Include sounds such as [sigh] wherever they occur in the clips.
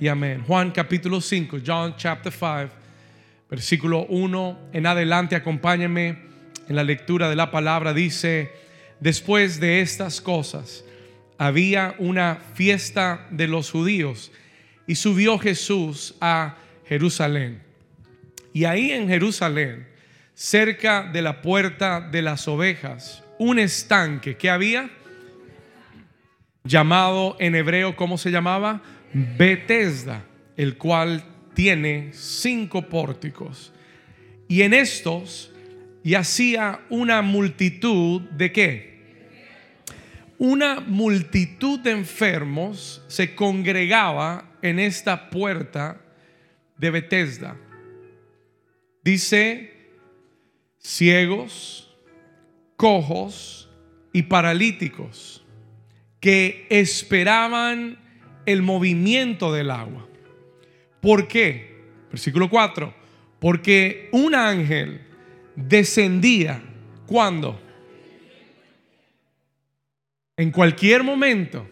y amén. Juan capítulo 5, John chapter 5, versículo 1 en adelante, acompáñenme en la lectura de la palabra. Dice, después de estas cosas, había una fiesta de los judíos y subió Jesús a Jerusalén. Y ahí en Jerusalén, cerca de la puerta de las ovejas, un estanque que había llamado en hebreo, ¿cómo se llamaba? Betesda, el cual tiene cinco pórticos. Y en estos yacía una multitud de qué? Una multitud de enfermos se congregaba en esta puerta de Betesda. Dice, ciegos, cojos y paralíticos que esperaban el movimiento del agua. ¿Por qué? Versículo 4. Porque un ángel descendía cuando? En cualquier momento.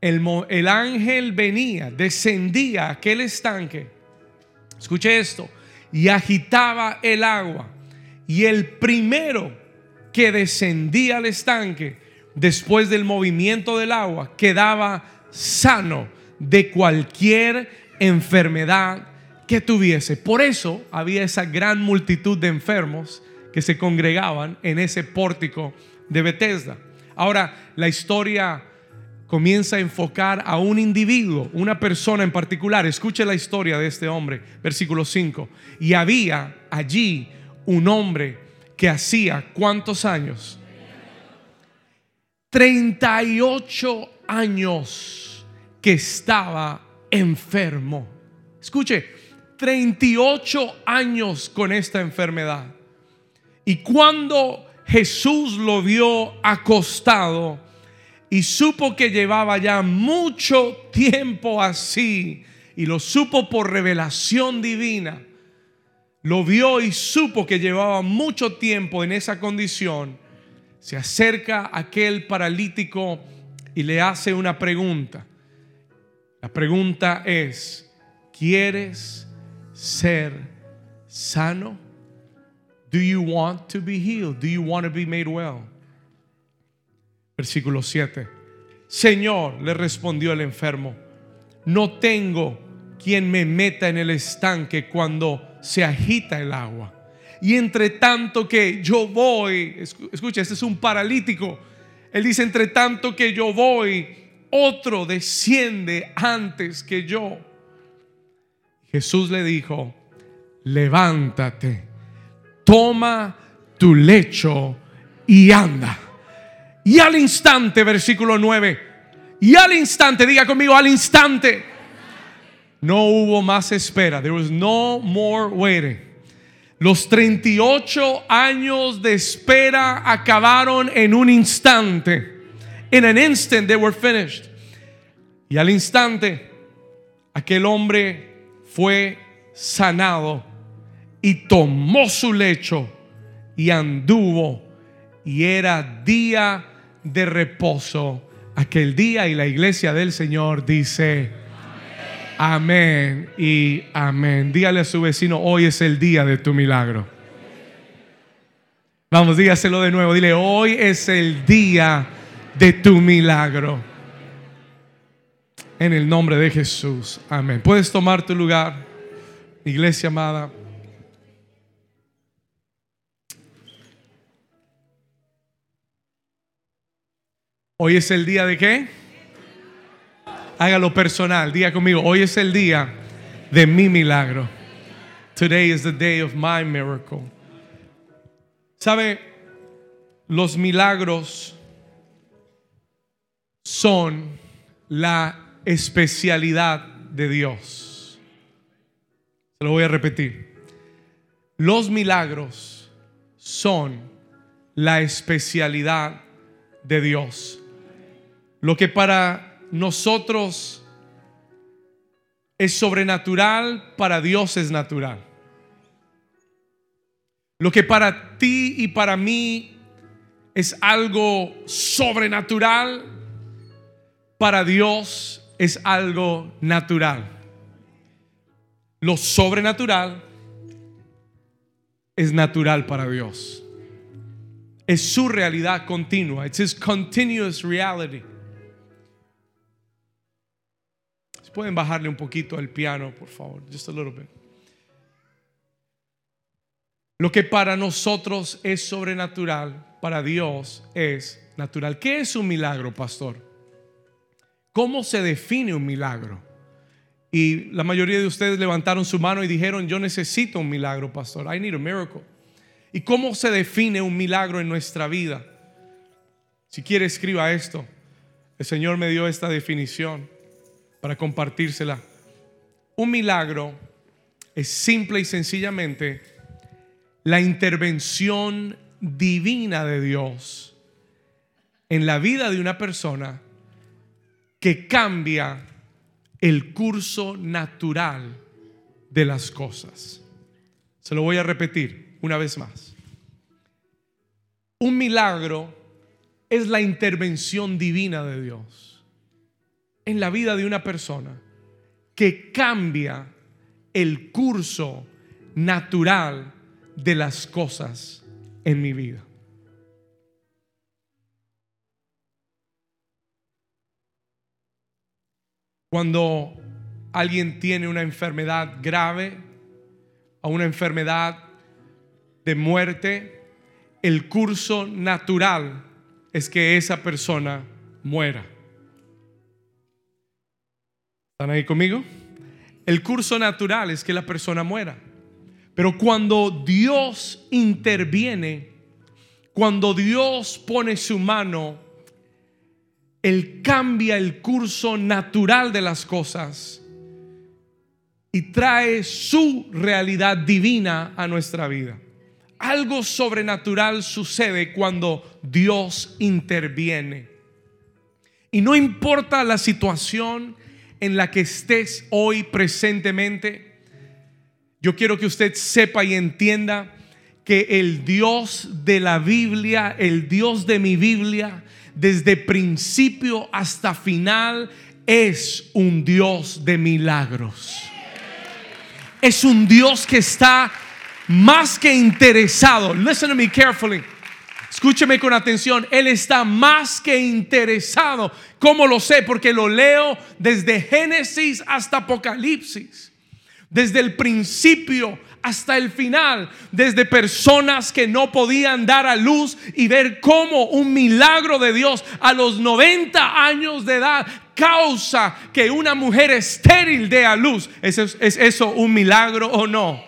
El, el, ángel venía, descendía a aquel estanque. Escuche esto. Y agitaba el agua. Y el primero que descendía al estanque después del movimiento del agua quedaba sano de cualquier enfermedad que tuviese. Por eso había esa gran multitud de enfermos que se congregaban en ese pórtico de Bethesda. Ahora, la historia comienza a enfocar a un individuo, una persona en particular. Escuche la historia de este hombre, versículo 5. Y había allí un hombre que hacía cuántos años? 38 años que estaba enfermo. Escuche, 38 años con esta enfermedad. Y cuando Jesús lo vio acostado y supo que llevaba ya mucho tiempo así, y lo supo por revelación divina, lo vio y supo que llevaba mucho tiempo en esa condición, se acerca aquel paralítico y le hace una pregunta. La pregunta es, ¿quieres ser sano? Do you want to be healed? Do you want to be made well? Versículo 7. Señor, le respondió el enfermo, no tengo quien me meta en el estanque cuando se agita el agua. Y entre tanto que yo voy, escucha, este es un paralítico, él dice, entre tanto que yo voy, otro desciende antes que yo. Jesús le dijo, levántate, toma tu lecho y anda. Y al instante, versículo 9, y al instante, diga conmigo, al instante, no hubo más espera. There was no more waiting. Los 38 años de espera acabaron en un instante. In an instant they were finished. Y al instante aquel hombre fue sanado y tomó su lecho y anduvo y era día de reposo aquel día y la iglesia del Señor dice Amén y amén. Dígale a su vecino, hoy es el día de tu milagro. Vamos, dígaselo de nuevo. Dile, hoy es el día de tu milagro. En el nombre de Jesús. Amén. Puedes tomar tu lugar, iglesia amada. Hoy es el día de qué? Hágalo personal. Diga conmigo, hoy es el día de mi milagro. Today is the day of my miracle. ¿Sabe? Los milagros son la especialidad de Dios. Se lo voy a repetir. Los milagros son la especialidad de Dios. Lo que para nosotros es sobrenatural, para Dios es natural. Lo que para ti y para mí es algo sobrenatural, para Dios es algo natural. Lo sobrenatural es natural para Dios. Es su realidad continua. It's his continuous reality. Pueden bajarle un poquito el piano, por favor, just a little bit. Lo que para nosotros es sobrenatural, para Dios es natural. ¿Qué es un milagro, pastor? ¿Cómo se define un milagro? Y la mayoría de ustedes levantaron su mano y dijeron, yo necesito un milagro, pastor. I need a miracle. ¿Y cómo se define un milagro en nuestra vida? Si quiere, escriba esto. El Señor me dio esta definición para compartírsela. Un milagro es simple y sencillamente la intervención divina de Dios en la vida de una persona que cambia el curso natural de las cosas. Se lo voy a repetir una vez más. Un milagro es la intervención divina de Dios en la vida de una persona que cambia el curso natural de las cosas en mi vida. Cuando alguien tiene una enfermedad grave o una enfermedad de muerte, el curso natural es que esa persona muera. ¿Están ahí conmigo? El curso natural es que la persona muera. Pero cuando Dios interviene, cuando Dios pone su mano, Él cambia el curso natural de las cosas y trae su realidad divina a nuestra vida. Algo sobrenatural sucede cuando Dios interviene. Y no importa la situación, en la que estés hoy presentemente, yo quiero que usted sepa y entienda que el Dios de la Biblia, el Dios de mi Biblia, desde principio hasta final, es un Dios de milagros. Es un Dios que está más que interesado. Listen to me carefully Escúcheme con atención, Él está más que interesado. ¿Cómo lo sé? Porque lo leo desde Génesis hasta Apocalipsis. Desde el principio hasta el final, desde personas que no podían dar a luz y ver cómo un milagro de Dios a los 90 años de edad causa que una mujer estéril dé a luz. ¿Es, es eso un milagro o no?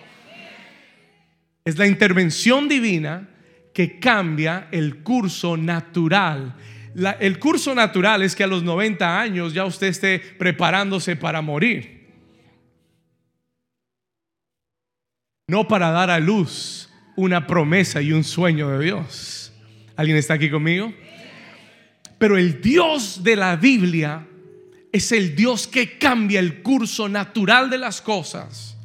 Es la intervención divina que cambia el curso natural. el curso natural es que a los 90 años ya usted esté preparándose para morir. No para dar a luz una promesa y un sueño de Dios. ¿Alguien está aquí conmigo? Pero el Dios de la Biblia es el Dios que cambia el curso natural de las cosas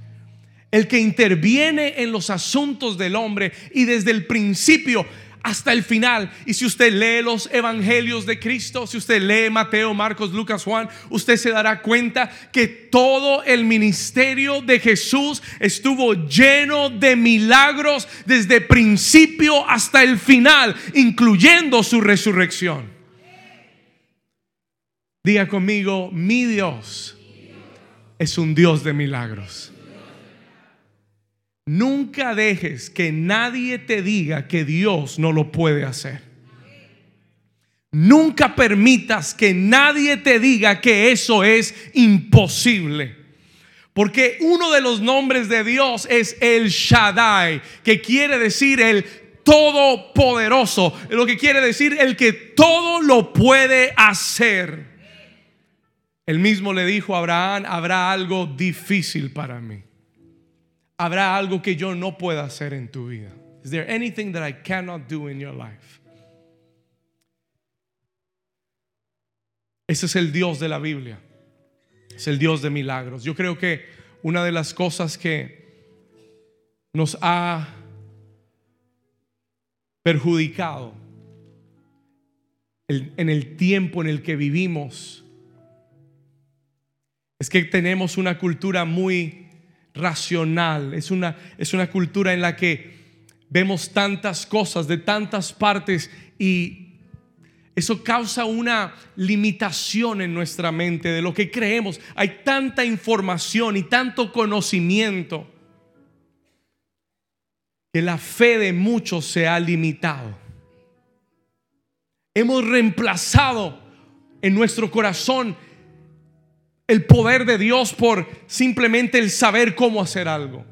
el que interviene en los asuntos del hombre y desde el principio hasta el final. Y si usted lee los evangelios de Cristo, si usted lee Mateo, Marcos, Lucas, Juan, usted se dará cuenta que todo el ministerio de Jesús estuvo lleno de milagros desde principio hasta el final, incluyendo su resurrección. Diga conmigo, mi Dios es un Dios de milagros. Nunca dejes que nadie te diga que Dios no lo puede hacer. Nunca permitas que nadie te diga que eso es imposible. Porque uno de los nombres de Dios es el Shaddai, que quiere decir el todopoderoso, lo que quiere decir el que todo lo puede hacer. El mismo le dijo a Abraham, habrá algo difícil para mí habrá algo que yo no pueda hacer en tu vida. Is there anything that I cannot do in your life? Ese es el Dios de la Biblia. Es el Dios de milagros. Yo creo que una de las cosas que nos ha perjudicado en el tiempo en el que vivimos es que tenemos una cultura muy racional, es una, es una cultura en la que vemos tantas cosas de tantas partes y eso causa una limitación en nuestra mente de lo que creemos. Hay tanta información y tanto conocimiento que la fe de muchos se ha limitado. Hemos reemplazado en nuestro corazón el poder de Dios por simplemente el saber cómo hacer algo,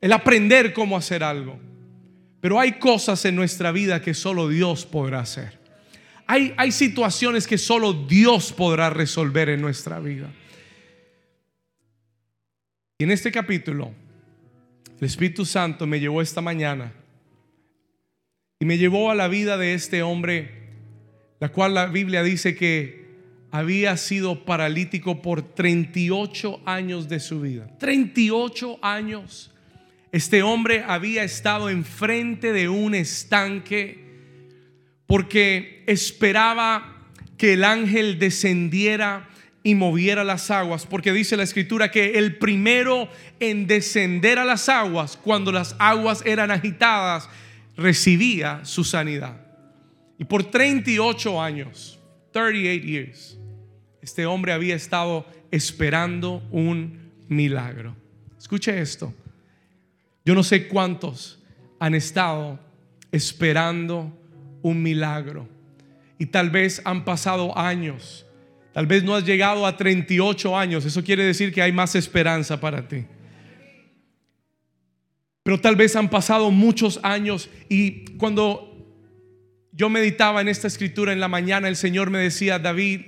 el aprender cómo hacer algo. Pero hay cosas en nuestra vida que solo Dios podrá hacer. Hay, hay situaciones que solo Dios podrá resolver en nuestra vida. Y en este capítulo el Espíritu Santo me llevó esta mañana y me llevó a la vida de este hombre, la cual la Biblia dice que había sido paralítico por 38 años de su vida. 38 años. Este hombre había estado enfrente de un estanque porque esperaba que el ángel descendiera y moviera las aguas, porque dice la escritura que el primero en descender a las aguas, cuando las aguas eran agitadas, recibía su sanidad. Y por 38 años, 38 years, este hombre había estado esperando un milagro. Escuche esto. Yo no sé cuántos han estado esperando un milagro. Y tal vez han pasado años Tal vez no has llegado a 38 años. Eso quiere decir que hay más esperanza para ti. Pero tal vez han pasado muchos años y cuando yo meditaba en esta escritura en la mañana, el Señor me decía, David,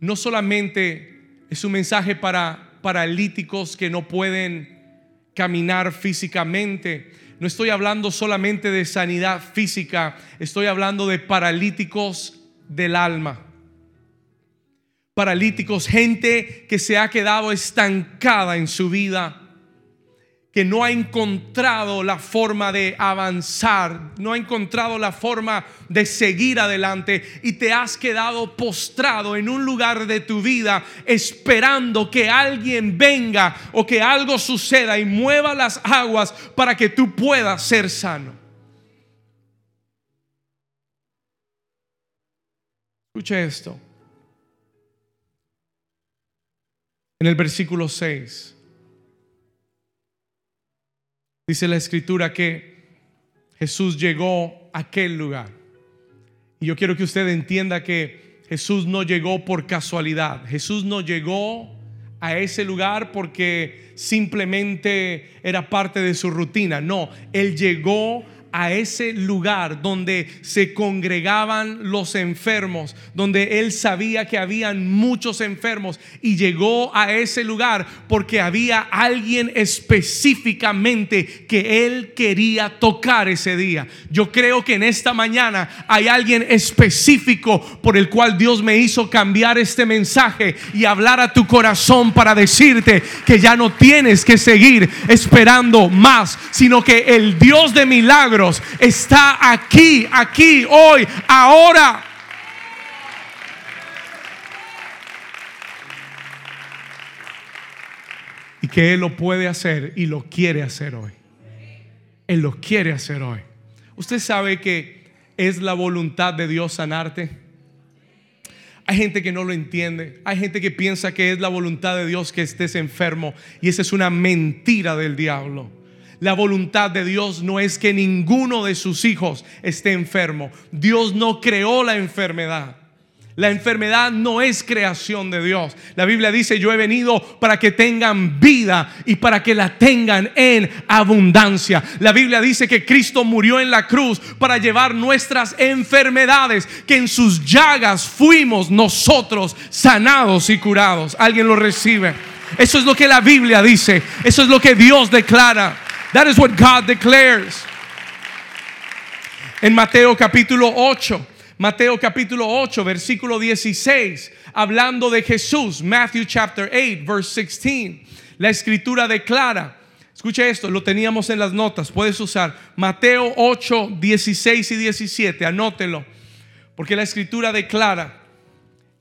no solamente es un mensaje para paralíticos que no pueden caminar físicamente, no estoy hablando solamente de sanidad física, estoy hablando de paralíticos del alma. Paralíticos, gente que se ha quedado estancada en su vida, que no ha encontrado la forma de avanzar, no ha encontrado la forma de seguir adelante y te has quedado postrado en un lugar de tu vida esperando que alguien venga o que algo suceda y mueva las aguas para que tú puedas ser sano. Escucha esto. en el versículo 6. Dice la escritura que Jesús llegó a aquel lugar. Y yo quiero que usted entienda que Jesús no llegó por casualidad. Jesús no llegó a ese lugar porque simplemente era parte de su rutina. No, Él llegó a ese lugar donde se congregaban los enfermos, donde él sabía que habían muchos enfermos y llegó a ese lugar porque había alguien específicamente que él quería tocar ese día. Yo creo que en esta mañana hay alguien específico por el cual Dios me hizo cambiar este mensaje y hablar a tu corazón para decirte que ya no tienes que seguir esperando más, sino que el Dios de está aquí, aquí, hoy, ahora. Y que Él lo puede hacer y lo quiere hacer hoy. Él lo quiere hacer hoy. Usted sabe que es la voluntad de Dios sanarte. Hay gente que no lo entiende. Hay gente que piensa que es la voluntad de Dios que estés enfermo. Y esa es una mentira del diablo. La voluntad de Dios no es que ninguno de sus hijos esté enfermo. Dios no creó la enfermedad. La enfermedad no es creación de Dios. La Biblia dice, yo he venido para que tengan vida y para que la tengan en abundancia. La Biblia dice que Cristo murió en la cruz para llevar nuestras enfermedades, que en sus llagas fuimos nosotros sanados y curados. ¿Alguien lo recibe? Eso es lo que la Biblia dice. Eso es lo que Dios declara. That is what God declares. En Mateo capítulo 8, Mateo capítulo 8, versículo 16, hablando de Jesús, Matthew chapter 8, verse 16. La escritura declara, escucha esto, lo teníamos en las notas, puedes usar Mateo 8, 16 y 17, anótelo, porque la escritura declara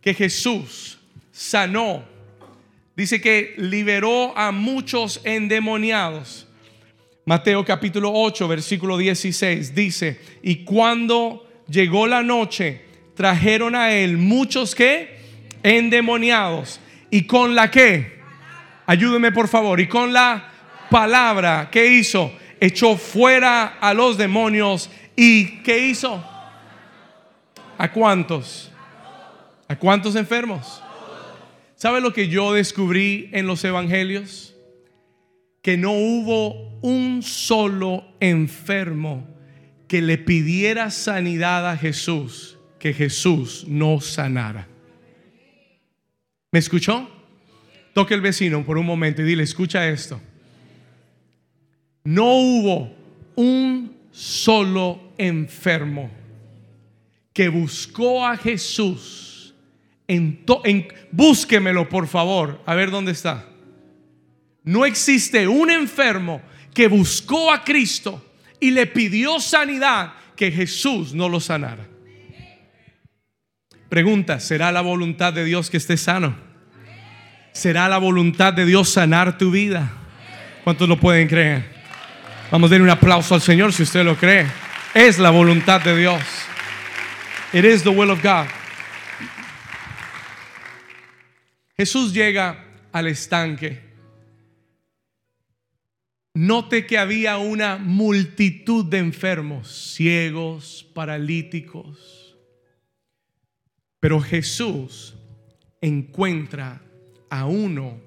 que Jesús sanó Dice que liberó a muchos endemoniados. Mateo capítulo 8, versículo 16 dice, y cuando llegó la noche, trajeron a él muchos que endemoniados. ¿Y con la que? Ayúdeme por favor. Y con la palabra, ¿qué hizo? Echó fuera a los demonios. ¿Y qué hizo? ¿A cuántos? ¿A cuántos enfermos? ¿Sabe lo que yo descubrí en los evangelios? Que no hubo un solo enfermo que le pidiera sanidad a Jesús, que Jesús no sanara. ¿Me escuchó? Toque el vecino por un momento y dile, escucha esto. No hubo un solo enfermo que buscó a Jesús en, búsquemelo por favor, a ver dónde está. No existe un enfermo que buscó a Cristo y le pidió sanidad que Jesús no lo sanara. Pregunta, ¿será la voluntad de Dios que esté sano? ¿Será la voluntad de Dios sanar tu vida? ¿Cuántos lo pueden creer? Vamos a dar un aplauso al Señor si usted lo cree. Es la voluntad de Dios. It is the will of God. Jesús llega al estanque. Note que había una multitud de enfermos, ciegos, paralíticos. Pero Jesús encuentra a uno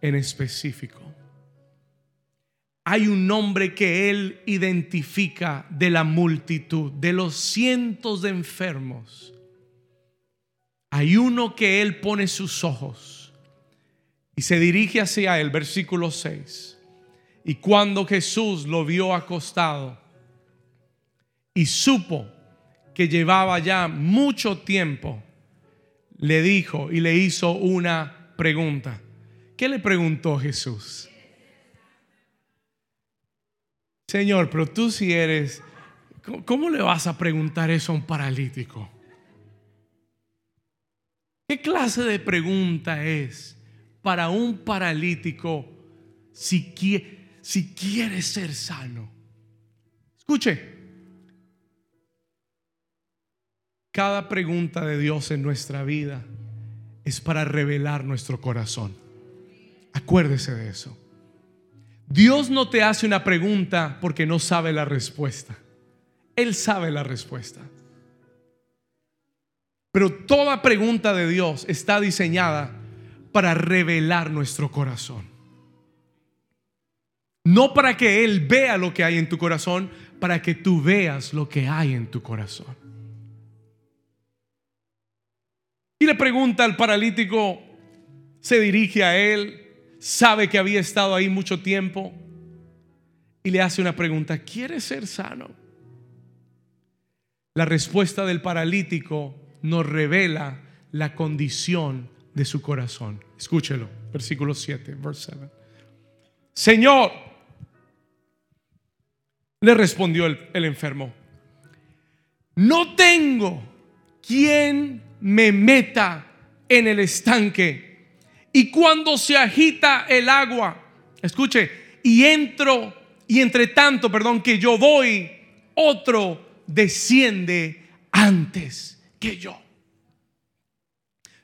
en específico. Hay un nombre que él identifica de la multitud, de los cientos de enfermos hay uno que él pone sus ojos y se dirige hacia él, versículo 6. Y cuando Jesús lo vio acostado y supo que llevaba ya mucho tiempo, le dijo y le hizo una pregunta. ¿Qué le preguntó Jesús? Señor, pero tú si eres, ¿cómo le vas a preguntar eso a un paralítico? ¿Qué clase de pregunta es para un paralítico si quiere, si quiere ser sano? Escuche, cada pregunta de Dios en nuestra vida es para revelar nuestro corazón. Acuérdese de eso. Dios no te hace una pregunta porque no sabe la respuesta. Él sabe la respuesta. Pero toda pregunta de Dios está diseñada para revelar nuestro corazón. No para que Él vea lo que hay en tu corazón, para que tú veas lo que hay en tu corazón. Y le pregunta al paralítico, se dirige a él, sabe que había estado ahí mucho tiempo y le hace una pregunta, ¿quieres ser sano? La respuesta del paralítico nos revela la condición de su corazón. Escúchelo, versículo 7, verse 7. Señor, le respondió el, enfermo, no tengo quien me meta en el estanque. Y cuando se agita el agua, escuche, y entro, y entre tanto, perdón, que yo voy, otro desciende antes que yo.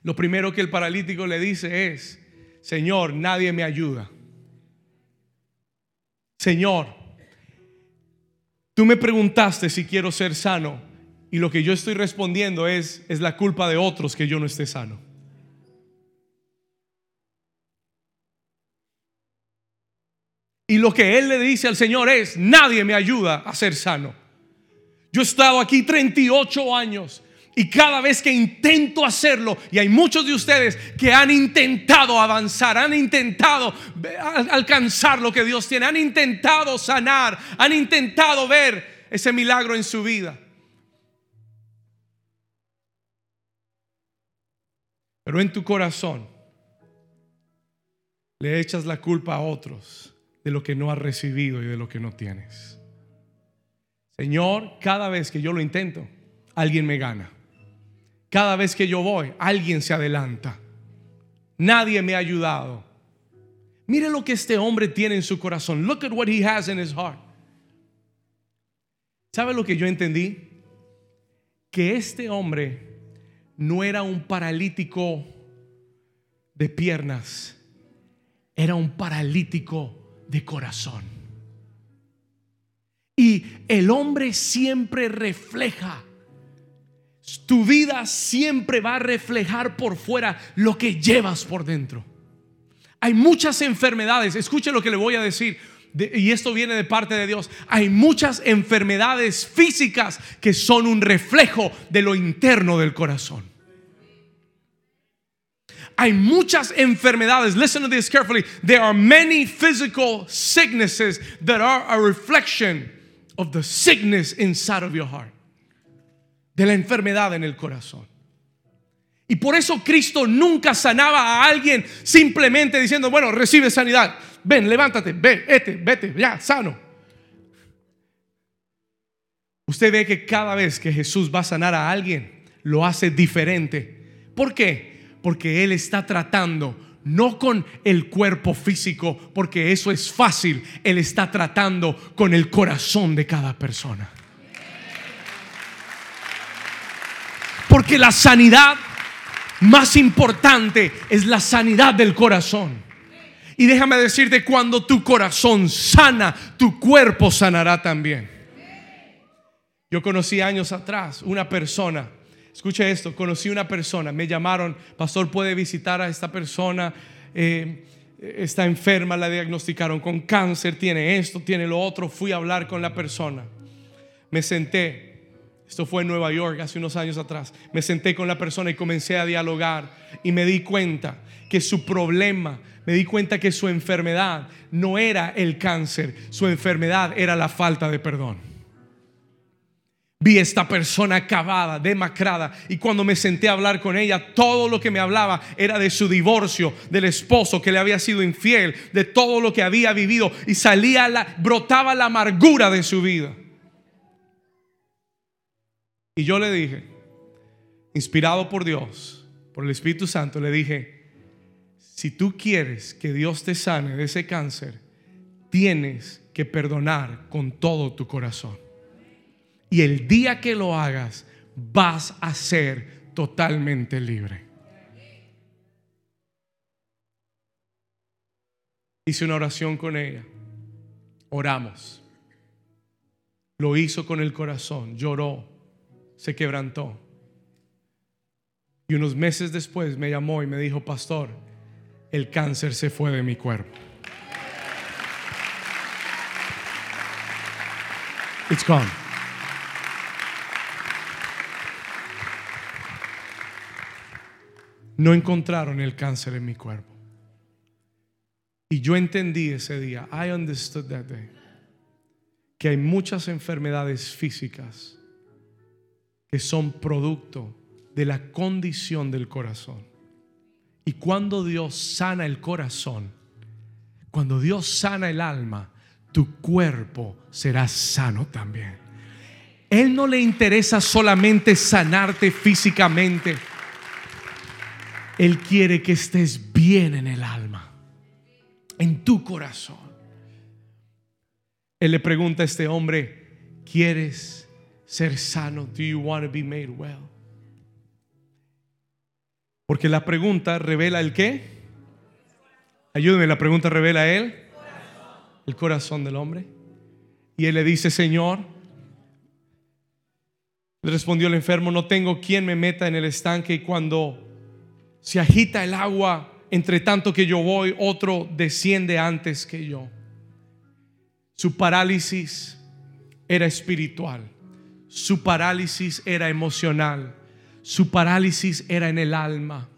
Lo primero que el paralítico le dice es, Señor, nadie me ayuda. Señor, tú me preguntaste si quiero ser sano y lo que yo estoy respondiendo es, es la culpa de otros que yo no esté sano. Y lo que él le dice al Señor es, nadie me ayuda a ser sano. Yo he estado aquí 38 años y cada vez que intento hacerlo, y hay muchos de ustedes que han intentado avanzar, han intentado alcanzar lo que Dios tiene, han intentado sanar, han intentado ver ese milagro en su vida. Pero en tu corazón le echas la culpa a otros de lo que no has recibido y de lo que no tienes. Señor, cada vez que yo lo intento, alguien me gana. Cada vez que yo voy, alguien se adelanta. Nadie me ha ayudado. Mire lo que este hombre tiene en su corazón. Look at what he has in his heart. ¿Sabe lo que yo entendí? Que este hombre no era un paralítico de piernas, era un paralítico de corazón. Y el hombre siempre refleja, tu vida siempre va a reflejar por fuera lo que llevas por dentro. Hay muchas enfermedades, escuche lo que le voy a decir, y esto viene de parte de Dios. Hay muchas enfermedades físicas que son un reflejo de lo interno del corazón. Hay muchas enfermedades. Listen to this carefully. There are many physical sicknesses that are a reflection of the sickness inside of your heart. De la enfermedad en el corazón. Y por eso Cristo nunca sanaba a alguien simplemente diciendo, bueno, recibe sanidad. Ven, levántate, ve, vete, vete, ya, sano. Usted ve que cada vez que Jesús va a sanar a alguien, lo hace diferente. ¿Por qué? Porque Él está tratando no con el cuerpo físico, porque eso es fácil. Él está tratando con el corazón de cada persona. Porque la sanidad más importante es la sanidad del corazón. Y déjame decirte, cuando tu corazón sana, tu cuerpo sanará también. Yo conocí años atrás una persona, escuche esto, conocí una persona, me llamaron, pastor puede visitar a esta persona, eh, está enferma, la diagnosticaron con cáncer, tiene esto, tiene lo otro, fui a hablar con la persona, me senté, esto fue en Nueva York hace unos años atrás. Me senté con la persona y comencé a dialogar y me di cuenta que su problema, me di cuenta que su enfermedad no era el cáncer, su enfermedad era la falta de perdón. Vi esta persona acabada, demacrada, y cuando me senté a hablar con ella, todo lo que me hablaba era de su divorcio, del esposo que le había sido infiel, de todo lo que había vivido, y salía la, brotaba la amargura de su vida. Y yo le dije, inspirado por Dios, por el Espíritu Santo, le dije, si tú quieres que Dios te sane de ese cáncer, tienes que perdonar con todo tu corazón. Y el día que lo hagas, vas a ser totalmente libre. Hice una oración con ella. Oramos. Lo hizo con el corazón. Lloró se quebrantó. Y unos meses después me llamó y me dijo, pastor, el cáncer se fue de mi cuerpo. It's gone. No encontraron el cáncer en mi cuerpo. Y yo entendí ese día, I understood that day, que hay muchas enfermedades físicas que son producto de la condición del corazón. Y cuando Dios sana el corazón, cuando Dios sana el alma, tu cuerpo será sano también. Él no le interesa solamente sanarte físicamente. Él quiere que estés bien en el alma, en tu corazón. Él le pregunta a este hombre, ¿quieres ser sano? Do you want to be made well? Porque la pregunta revela el qué? Ayúdeme, la pregunta revela él, el corazón del hombre. Y él le dice, Señor, le respondió el enfermo, no tengo quien me meta en el estanque y cuando se agita el agua, entre tanto que yo voy, otro desciende antes que yo. Su parálisis era espiritual. Su parálisis era emocional. Su parálisis era en el alma.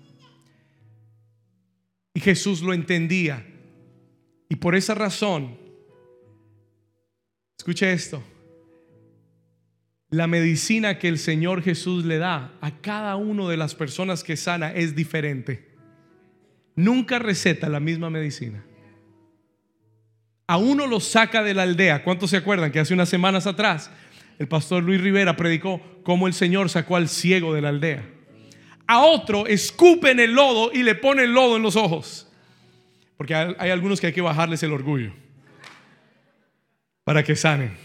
Y Jesús lo entendía. Y por esa razón, escuche esto, la medicina que el Señor Jesús le da a cada una de las personas que sana es diferente. Nunca receta la misma medicina. A uno lo saca de la aldea. ¿Cuántos se acuerdan que hace unas semanas atrás el pastor Luis Rivera predicó cómo el Señor sacó al ciego de la aldea. a otro, escupen el lodo y le ponen lodo en los ojos. Porque hay, algunos que hay que bajarles el orgullo para que sanen.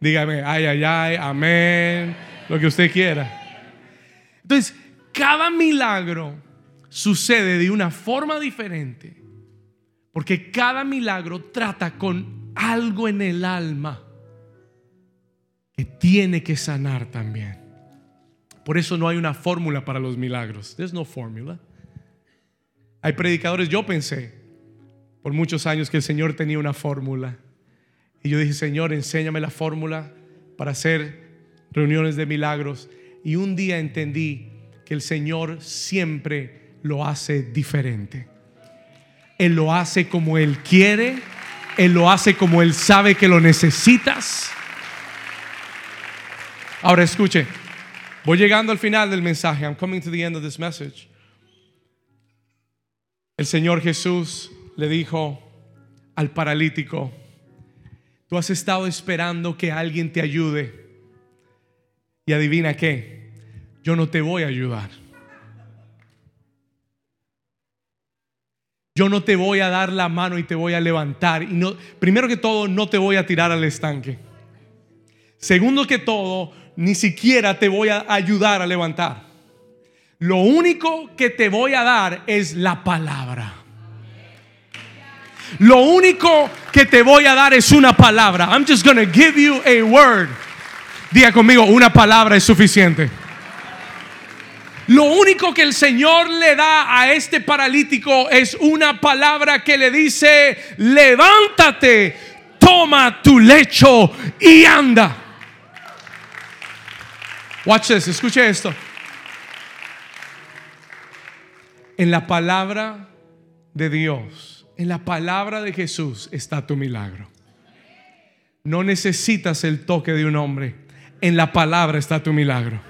Dígame, ay, ay, ay, amén, lo que usted quiera. Entonces, cada milagro sucede de una forma diferente. Porque cada milagro trata con algo en el alma que tiene que sanar también. Por eso no hay una fórmula para los milagros. There's no formula. Hay predicadores, yo pensé por muchos años que el Señor tenía una fórmula. Y yo dije, Señor, enséñame la fórmula para hacer reuniones de milagros. Y un día entendí que el Señor siempre lo hace diferente. Él lo hace como Él quiere. Él lo hace como Él sabe que lo necesitas. Ahora escuche, Voy llegando al final del mensaje. I'm coming to the end of this message. El Señor Jesús le dijo al paralítico, tú has estado esperando que alguien te ayude. Y adivina qué, yo no te voy a ayudar. Yo no te voy a dar la mano y te voy a levantar. Y no, primero que todo, no te voy a tirar al estanque. Segundo que todo, ni siquiera te voy a ayudar a levantar. Lo único que te voy a dar es la palabra. Lo único que te voy a dar es una palabra. I'm just going to give you a word. Diga conmigo, una palabra es suficiente. Lo único que el Señor le da a este paralítico es una palabra que le dice, levántate, toma tu lecho y anda. Watch this, esto. En la palabra de Dios, en la palabra de Jesús está tu milagro. No necesitas el toque de un hombre. En la palabra está tu milagro.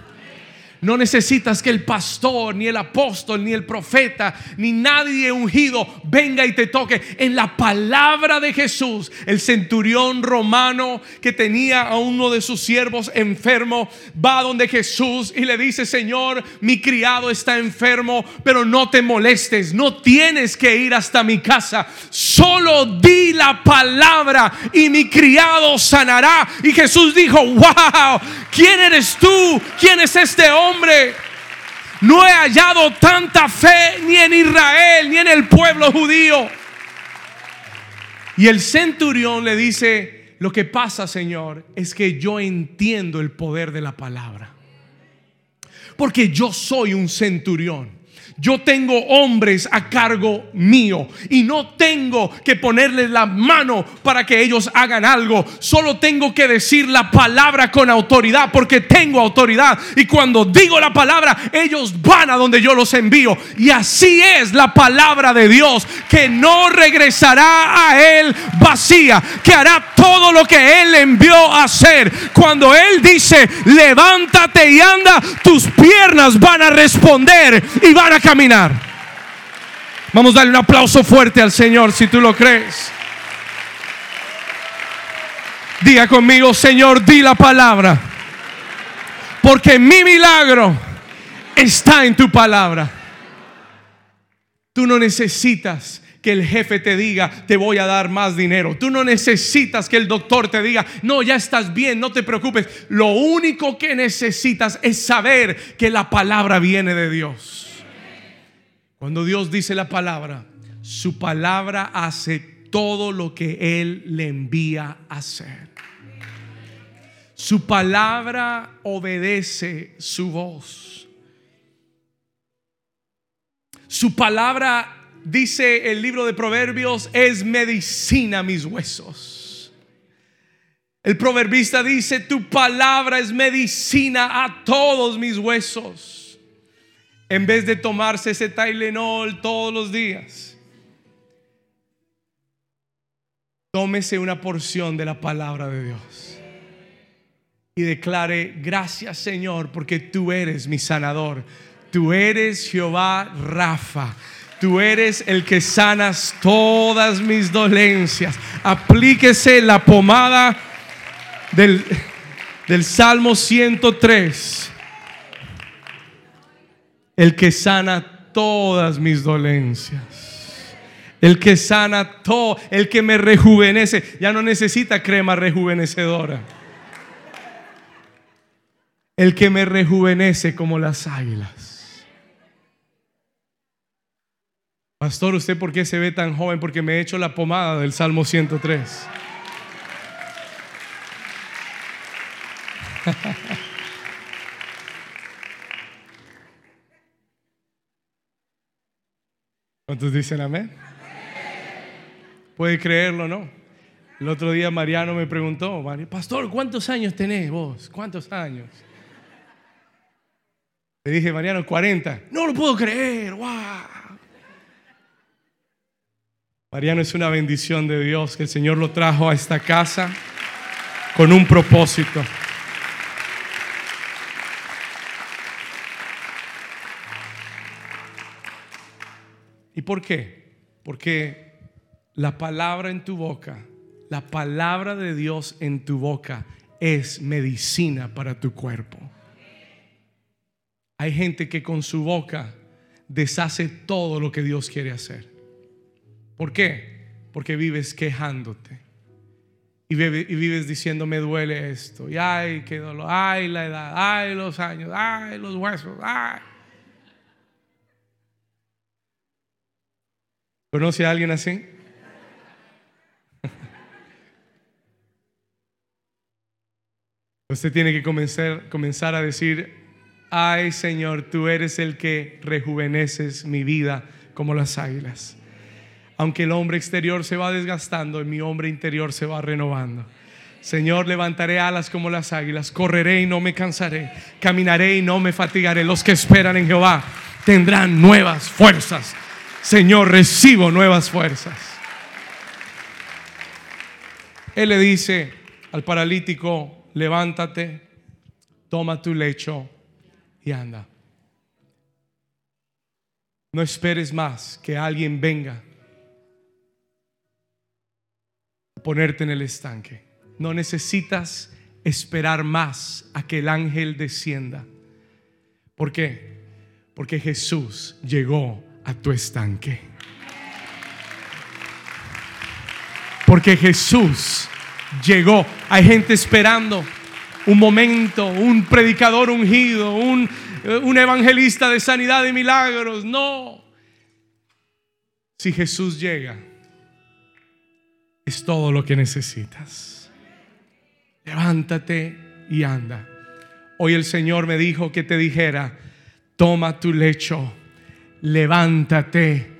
No necesitas que el pastor, ni el apóstol, ni el profeta, ni nadie ungido venga y te toque. En la palabra de Jesús, el centurión romano que tenía a uno de sus siervos enfermo, va donde Jesús y le dice, Señor, mi criado está enfermo, pero no te molestes, no tienes que ir hasta mi casa. Solo di la palabra y mi criado sanará. Y Jesús dijo, wow, ¿quién eres tú? ¿Quién es este hombre? No he hallado tanta fe ni en Israel ni en el pueblo judío. Y el centurión le dice, lo que pasa, Señor, es que yo entiendo el poder de la palabra. Porque yo soy un centurión. Yo tengo hombres a cargo mío y no tengo que ponerles la mano para que ellos hagan algo. Solo tengo que decir la palabra con autoridad porque tengo autoridad. Y cuando digo la palabra, ellos van a donde yo los envío. Y así es la palabra de Dios, que no regresará a él vacía, que hará todo lo que él envió a hacer. Cuando él dice, levántate y anda, tus piernas van a responder y van a caminar. Vamos a darle un aplauso fuerte al Señor si tú lo crees. Diga conmigo, Señor, di la palabra. Porque mi milagro está en tu palabra. Tú no necesitas que el jefe te diga, te voy a dar más dinero. Tú no necesitas que el doctor te diga, no, ya estás bien, no te preocupes. Lo único que necesitas es saber que la palabra viene de Dios. Cuando Dios dice la palabra, su palabra hace todo lo que Él le envía a hacer. Su palabra obedece su voz. Su palabra, dice el libro de Proverbios, es medicina a mis huesos. El proverbista dice, tu palabra es medicina a todos mis huesos en vez de tomarse ese Tylenol todos los días, tómese una porción de la palabra de Dios y declare, gracias Señor, porque tú eres mi sanador, tú eres Jehová Rafa. Tú eres el que sanas todas mis dolencias. Aplíquese la pomada del, del Salmo 103 El que sana todas mis dolencias. El que sana todo, el que me rejuvenece. Ya no necesita crema rejuvenecedora. El que me rejuvenece como las águilas. Pastor, ¿usted por qué se ve tan joven? Porque me he hecho la pomada del Salmo 103. ¿Cuántos dicen amén? Puede creerlo, ¿no? El otro día Mariano me preguntó, Pastor, ¿cuántos años tenés vos? ¿Cuántos años? Le dije, Mariano, 40. No lo puedo creer, wow. Mariano es una bendición de Dios que el Señor lo trajo a esta casa con un propósito. ¿Y por qué? Porque la palabra en tu boca, la palabra de Dios en tu boca es medicina para tu cuerpo. Hay gente que con su boca deshace todo lo que Dios quiere hacer. ¿Por qué? Porque vives quejándote. Y vives diciendo, me duele esto. Y ay, qué dolor. Ay, la edad. Ay, los años. Ay, los huesos. Ay. ¿Conoce a alguien así? [laughs] Usted tiene que comenzar, a decir, ay Señor, tú eres el que rejuveneces mi vida como las águilas. Aunque el hombre exterior se va desgastando, mi hombre interior se va renovando. Señor, levantaré alas como las águilas, correré y no me cansaré, caminaré y no me fatigaré. Los que esperan en Jehová tendrán nuevas fuerzas Señor, recibo nuevas fuerzas. Él le dice al paralítico, levántate, toma tu lecho y anda. No esperes más que alguien venga a ponerte en el estanque. No necesitas esperar más a que el ángel descienda. ¿Por qué? Porque Jesús llegó a tu estanque. Porque Jesús llegó. Hay gente esperando un momento, un predicador ungido, un, un evangelista de sanidad y milagros. No. Si Jesús llega, es todo lo que necesitas. Levántate y anda. Hoy el Señor me dijo que te dijera, toma tu lecho levántate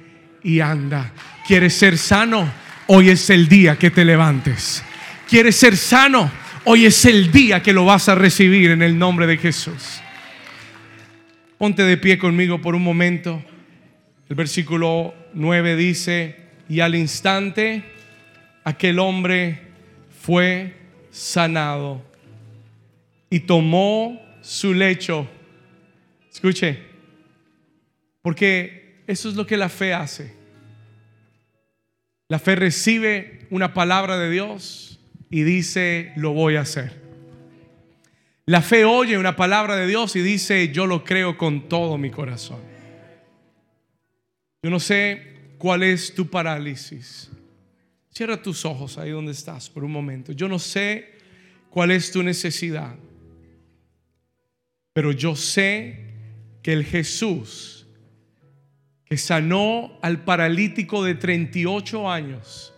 y anda. ¿Quieres ser sano? Hoy es el día que te levantes. ¿Quieres ser sano? Hoy es el día que lo vas a recibir en el nombre de Jesús. Ponte de pie conmigo por un momento. El versículo 9 dice, y al instante aquel hombre fue sanado y tomó su lecho. Escuche, porque eso es lo que la fe hace. La fe recibe una palabra de Dios y dice, lo voy a hacer. La fe oye una palabra de Dios y dice, yo lo creo con todo mi corazón. Yo no sé cuál es tu parálisis. Cierra tus ojos ahí donde estás por un momento. Yo no sé cuál es tu necesidad, pero yo sé que el Jesús que sanó al paralítico de 38 años,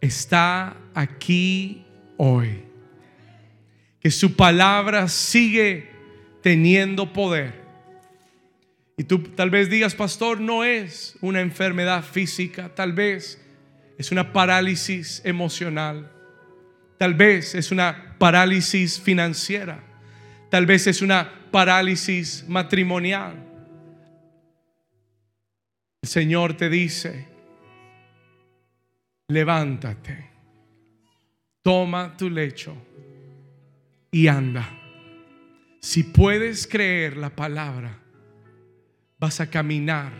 está aquí hoy. Que su palabra sigue teniendo poder. Y tú tal vez digas, pastor, no es una enfermedad física, tal vez es una parálisis emocional, tal vez es una parálisis financiera, tal vez es una parálisis matrimonial el Señor te dice, levántate, toma tu lecho y anda. Si puedes creer la palabra, vas a caminar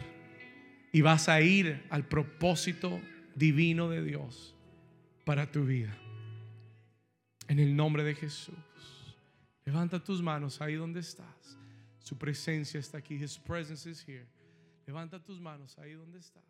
y vas a ir al propósito divino de Dios para tu vida. En el nombre de Jesús. Levanta tus manos ahí donde estás. Su presencia está aquí. His presence is here. Levanta tus manos ahí donde estás.